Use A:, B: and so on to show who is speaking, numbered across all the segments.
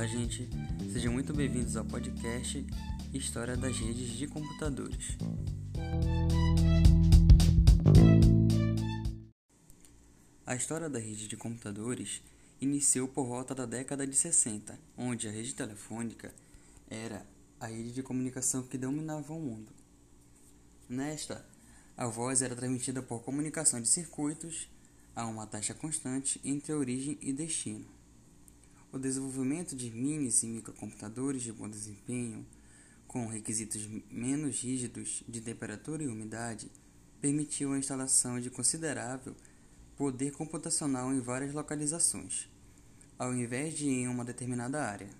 A: Olá, gente. Sejam muito bem-vindos ao podcast História das Redes de Computadores. A história da rede de computadores iniciou por volta da década de 60, onde a rede telefônica era a rede de comunicação que dominava o mundo. Nesta, a voz era transmitida por comunicação de circuitos a uma taxa constante entre origem e destino. O desenvolvimento de minis e microcomputadores de bom desempenho, com requisitos menos rígidos de temperatura e umidade, permitiu a instalação de considerável poder computacional em várias localizações, ao invés de em uma determinada área.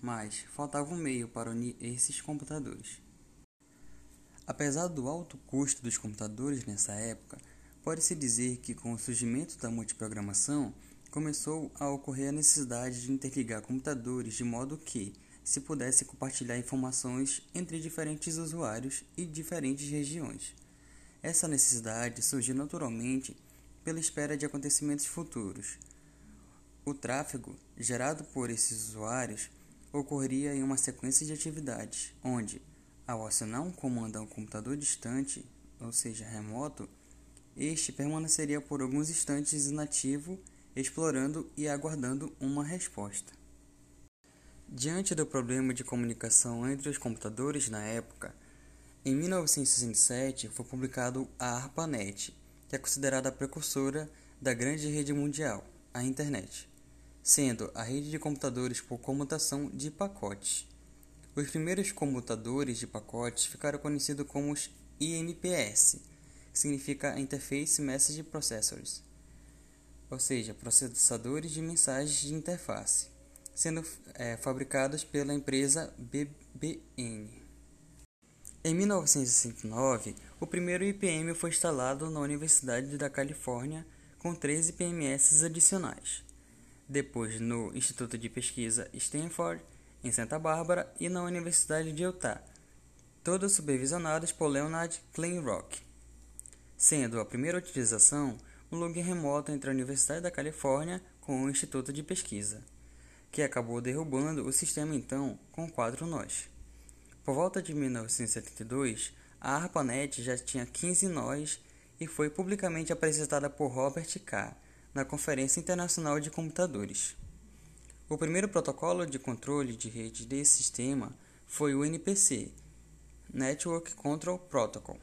A: Mas faltava um meio para unir esses computadores. Apesar do alto custo dos computadores nessa época, Pode-se dizer que, com o surgimento da multiprogramação, começou a ocorrer a necessidade de interligar computadores de modo que se pudesse compartilhar informações entre diferentes usuários e diferentes regiões. Essa necessidade surgiu naturalmente pela espera de acontecimentos futuros. O tráfego gerado por esses usuários ocorreria em uma sequência de atividades, onde, ao acionar um comando a um computador distante, ou seja, remoto, este permaneceria por alguns instantes inativo, explorando e aguardando uma resposta. Diante do problema de comunicação entre os computadores na época, em 1967 foi publicado a ARPANET, que é considerada a precursora da grande rede mundial, a Internet, sendo a rede de computadores por comutação de pacotes. Os primeiros computadores de pacotes ficaram conhecidos como os IMPS, significa Interface Message Processors, ou seja, processadores de mensagens de interface, sendo é, fabricados pela empresa BBN. Em 1969, o primeiro IPM foi instalado na Universidade da Califórnia com 13 PMS adicionais. Depois no Instituto de Pesquisa Stanford, em Santa Bárbara, e na Universidade de Utah, todos supervisionados por Leonard Kleinrock sendo a primeira utilização um login remoto entre a Universidade da Califórnia com o Instituto de Pesquisa, que acabou derrubando o sistema então com quatro nós. Por volta de 1972, a ARPANET já tinha 15 nós e foi publicamente apresentada por Robert K. na Conferência Internacional de Computadores. O primeiro protocolo de controle de rede desse sistema foi o NPC, Network Control Protocol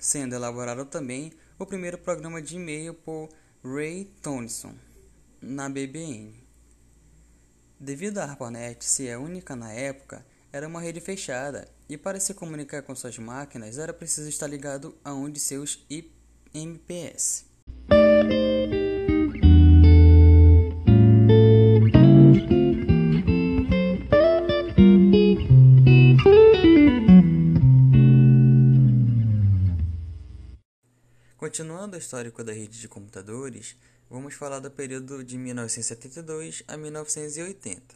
A: sendo elaborado também o primeiro programa de e-mail por Ray Thompson na BBN. Devido a ARPANET ser a única na época, era uma rede fechada e para se comunicar com suas máquinas era preciso estar ligado a um de seus IMPS. Continuando o histórico da rede de computadores, vamos falar do período de 1972 a 1980.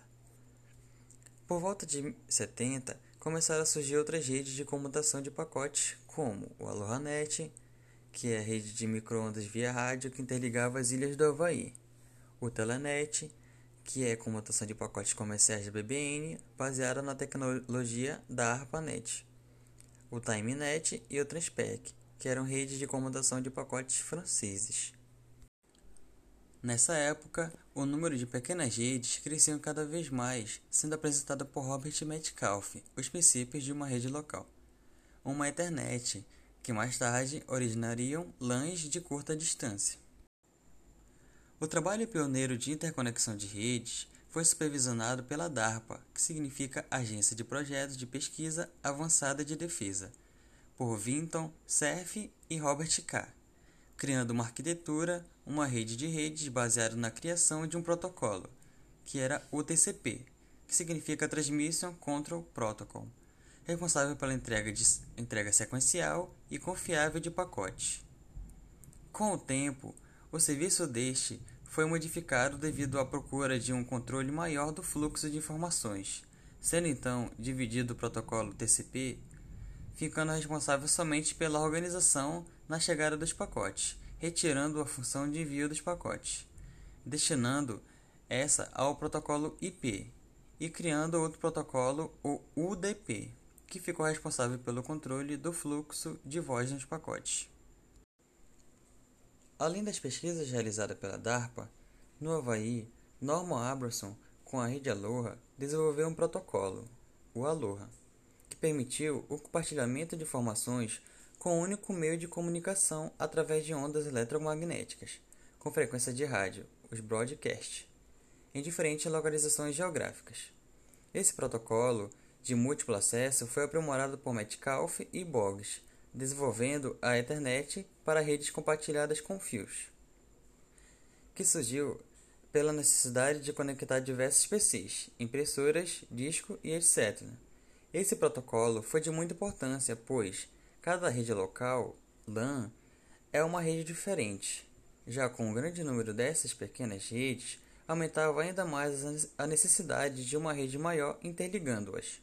A: Por volta de 70, começaram a surgir outras redes de comutação de pacotes, como o AlohaNet, que é a rede de microondas via rádio que interligava as ilhas do Havaí, o Telenet, que é comutação de pacotes comerciais da BBN, baseada na tecnologia da ARPANET, o TimeNet e o Transpec, que eram redes de comutação de pacotes franceses. Nessa época, o número de pequenas redes crescia cada vez mais, sendo apresentada por Robert Metcalfe os princípios de uma rede local. Uma Ethernet, que mais tarde originariam LANs de curta distância. O trabalho pioneiro de interconexão de redes foi supervisionado pela DARPA, que significa Agência de Projetos de Pesquisa Avançada de Defesa, por Vinton Cerf e Robert K., criando uma arquitetura, uma rede de redes baseada na criação de um protocolo, que era o TCP, que significa Transmission Control Protocol, responsável pela entrega, de, entrega sequencial e confiável de pacotes. Com o tempo, o serviço deste foi modificado devido à procura de um controle maior do fluxo de informações, sendo então dividido o protocolo TCP ficando responsável somente pela organização na chegada dos pacotes, retirando a função de envio dos pacotes, destinando essa ao protocolo IP, e criando outro protocolo, o UDP, que ficou responsável pelo controle do fluxo de voz nos pacotes. Além das pesquisas realizadas pela DARPA, no Havaí, Norman Abramson, com a rede Aloha, desenvolveu um protocolo, o Aloha, permitiu o compartilhamento de informações com um único meio de comunicação através de ondas eletromagnéticas, com frequência de rádio, os broadcasts, em diferentes localizações geográficas. Esse protocolo de múltiplo acesso foi aprimorado por Metcalfe e Boggs, desenvolvendo a Ethernet para redes compartilhadas com fios, que surgiu pela necessidade de conectar diversos PCs, impressoras, disco e etc. Esse protocolo foi de muita importância, pois cada rede local, LAN, é uma rede diferente. Já com um grande número dessas pequenas redes, aumentava ainda mais a necessidade de uma rede maior interligando-as.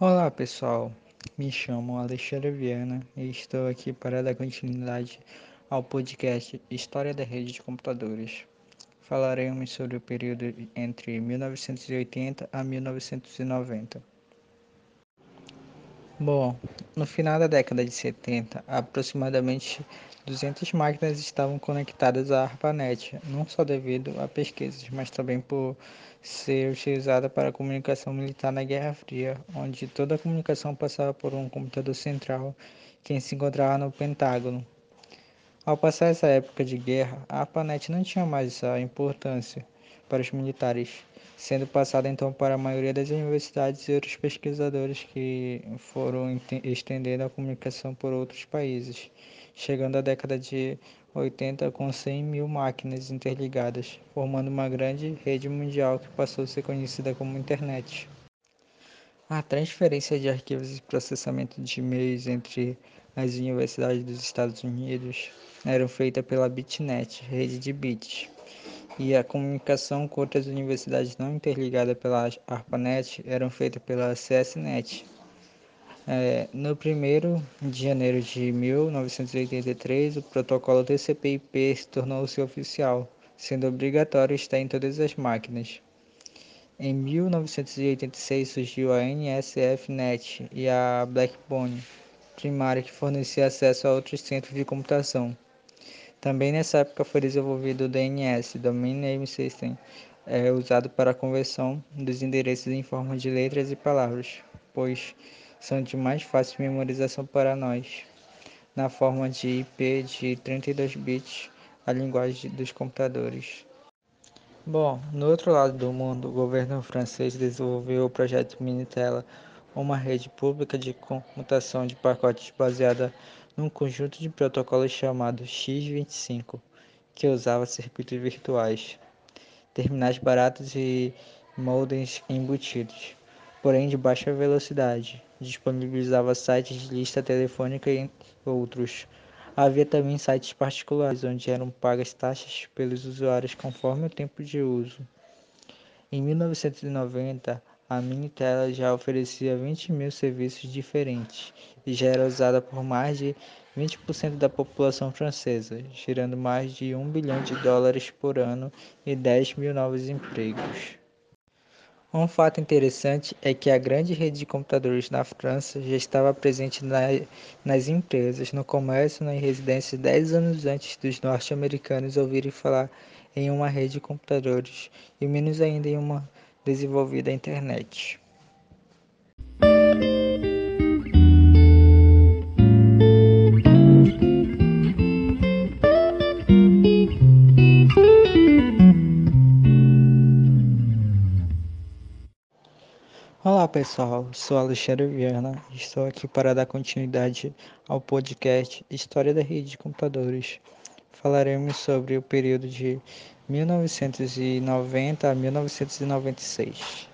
B: Olá pessoal, me chamo Alexandre Viana e estou aqui para dar continuidade ao podcast História da Rede de Computadores. Falaremos sobre o período entre 1980 a 1990. Bom, no final da década de 70, aproximadamente 200 máquinas estavam conectadas à ARPANET, não só devido a pesquisas, mas também por ser utilizada para comunicação militar na Guerra Fria, onde toda a comunicação passava por um computador central que se encontrava no Pentágono. Ao passar essa época de guerra, a ARPANET não tinha mais essa importância para os militares sendo passada então para a maioria das universidades e outros pesquisadores que foram estendendo a comunicação por outros países, chegando à década de 80 com 100 mil máquinas interligadas, formando uma grande rede mundial que passou a ser conhecida como Internet. A transferência de arquivos e processamento de e-mails entre as universidades dos Estados Unidos eram feita pela BitNet, rede de bits e a comunicação com outras universidades não interligadas pela ARPANET eram feitas pela CSNet. É, no 1 de janeiro de 1983, o protocolo TCP/IP se tornou-se oficial, sendo obrigatório estar em todas as máquinas. Em 1986 surgiu a NSFNet e a Blackbone primária que fornecia acesso a outros centros de computação. Também nessa época foi desenvolvido o DNS, Domain Name System, é, usado para a conversão dos endereços em forma de letras e palavras, pois são de mais fácil memorização para nós, na forma de IP de 32 bits, a linguagem dos computadores. Bom, no outro lado do mundo, o governo francês desenvolveu o projeto Minitela, uma rede pública de computação de pacotes baseada num conjunto de protocolos chamado X25, que usava circuitos virtuais, terminais baratos e modems embutidos, porém de baixa velocidade. Disponibilizava sites de lista telefônica e outros. Havia também sites particulares onde eram pagas taxas pelos usuários conforme o tempo de uso. Em 1990, a Minitel já oferecia 20 mil serviços diferentes e já era usada por mais de 20% da população francesa, gerando mais de 1 bilhão de dólares por ano e 10 mil novos empregos. Um fato interessante é que a grande rede de computadores na França já estava presente na, nas empresas, no comércio e nas residências 10 anos antes dos norte-americanos ouvirem falar em uma rede de computadores, e menos ainda em uma desenvolvida a internet. Olá pessoal, sou Alexandre Viana e estou aqui para dar continuidade ao podcast História da Rede de Computadores. Falaremos sobre o período de 1990 a 1996.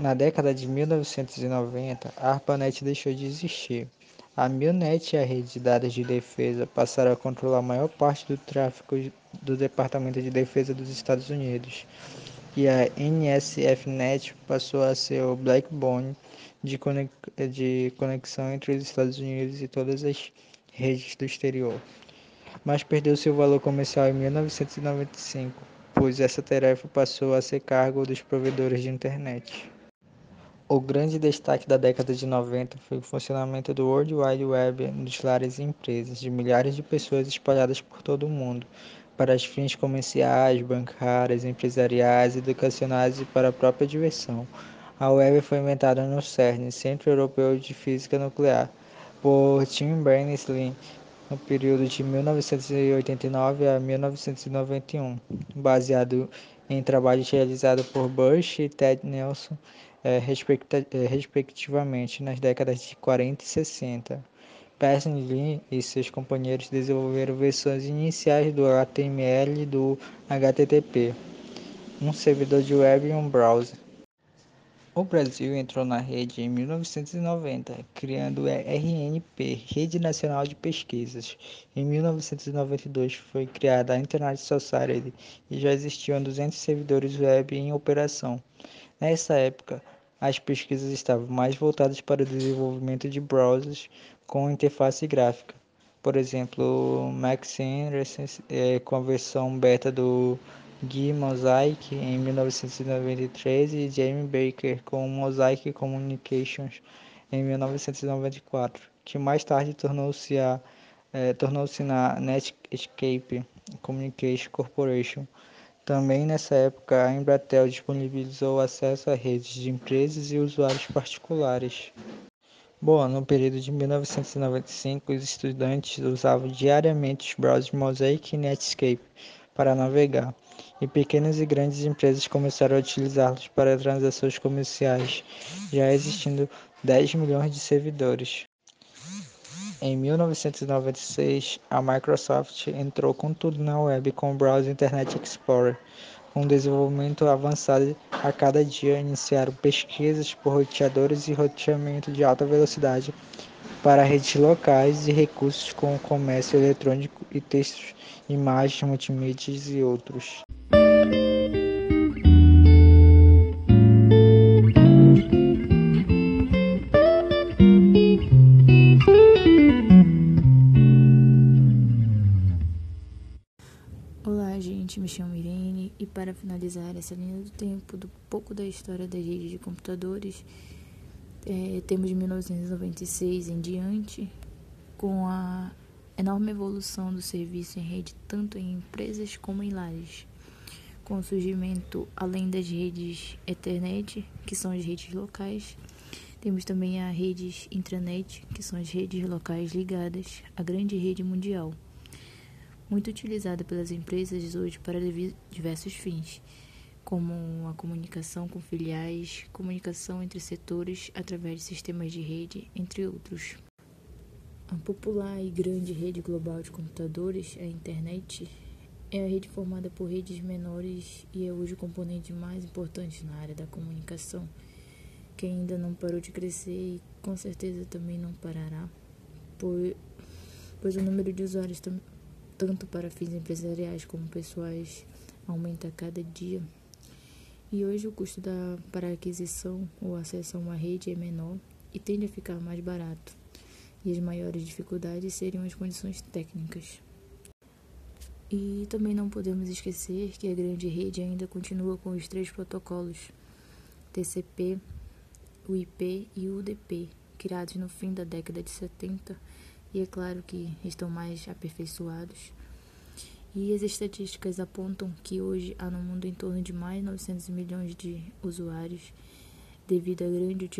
B: Na década de 1990, a ARPANET deixou de existir. A Milnet e a rede de dados de defesa passaram a controlar a maior parte do tráfego do Departamento de Defesa dos Estados Unidos, e a NSFNet passou a ser o backbone de, de conexão entre os Estados Unidos e todas as redes do exterior, mas perdeu seu valor comercial em 1995, pois essa tarefa passou a ser cargo dos provedores de internet. O grande destaque da década de 90 foi o funcionamento do World Wide Web nos lares e empresas de milhares de pessoas espalhadas por todo o mundo, para os fins comerciais, bancários, empresariais, educacionais e para a própria diversão. A web foi inventada no CERN, Centro Europeu de Física Nuclear, por Tim Berners-Lee no período de 1989 a 1991, baseado em trabalhos realizados por Bush e Ted Nelson é, é, respectivamente nas décadas de 40 e 60. Lee e seus companheiros desenvolveram versões iniciais do HTML e do HTTP, um servidor de web e um browser. O Brasil entrou na rede em 1990, criando a RNP, Rede Nacional de Pesquisas. Em 1992 foi criada a Internet Society e já existiam 200 servidores web em operação. Nessa época, as pesquisas estavam mais voltadas para o desenvolvimento de browsers com interface gráfica. Por exemplo, Max Anderson é, com a versão beta do GUI Mosaic em 1993 e Jamie Baker com Mosaic Communications em 1994, que mais tarde tornou-se a é, tornou-se na Netscape Communication Corporation também nessa época, a Embratel disponibilizou acesso a redes de empresas e usuários particulares. Bom, no período de 1995, os estudantes usavam diariamente os browsers Mosaic e Netscape para navegar, e pequenas e grandes empresas começaram a utilizá-los para transações comerciais, já existindo 10 milhões de servidores. Em 1996, a Microsoft entrou com tudo na web com o browser Internet Explorer. Com desenvolvimento avançado a cada dia, iniciaram pesquisas por roteadores e roteamento de alta velocidade para redes locais e recursos como comércio eletrônico e textos, imagens, multimídias e outros.
C: Finalizar essa linha do tempo, do pouco da história da rede de computadores, é, temos de 1996 em diante, com a enorme evolução do serviço em rede, tanto em empresas como em lares. Com o surgimento, além das redes Ethernet, que são as redes locais, temos também as redes intranet, que são as redes locais ligadas à grande rede mundial muito utilizada pelas empresas hoje para diversos fins, como a comunicação com filiais, comunicação entre setores através de sistemas de rede, entre outros. A popular e grande rede global de computadores, a internet, é a rede formada por redes menores e é hoje o componente mais importante na área da comunicação, que ainda não parou de crescer e com certeza também não parará, pois o número de usuários tanto para fins empresariais como pessoais, aumenta a cada dia. E hoje o custo da, para aquisição ou acesso a uma rede é menor e tende a ficar mais barato. E as maiores dificuldades seriam as condições técnicas. E também não podemos esquecer que a grande rede ainda continua com os três protocolos TCP, UIP e UDP, criados no fim da década de 70 e é claro que estão mais aperfeiçoados. E as estatísticas apontam que hoje há no mundo em torno de mais de 900 milhões de usuários, devido à grande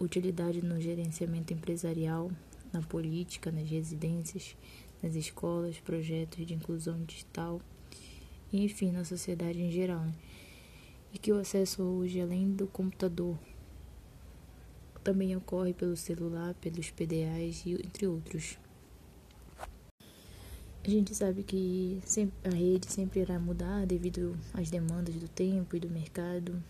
C: utilidade no gerenciamento empresarial, na política, nas residências, nas escolas, projetos de inclusão digital e, enfim, na sociedade em geral. Né? E que o acesso hoje, além do computador, também ocorre pelo celular, pelos PDAs e entre outros. A gente sabe que a rede sempre irá mudar devido às demandas do tempo e do mercado,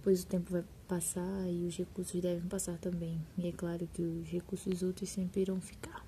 C: pois o tempo vai passar e os recursos devem passar também. E é claro que os recursos úteis sempre irão ficar.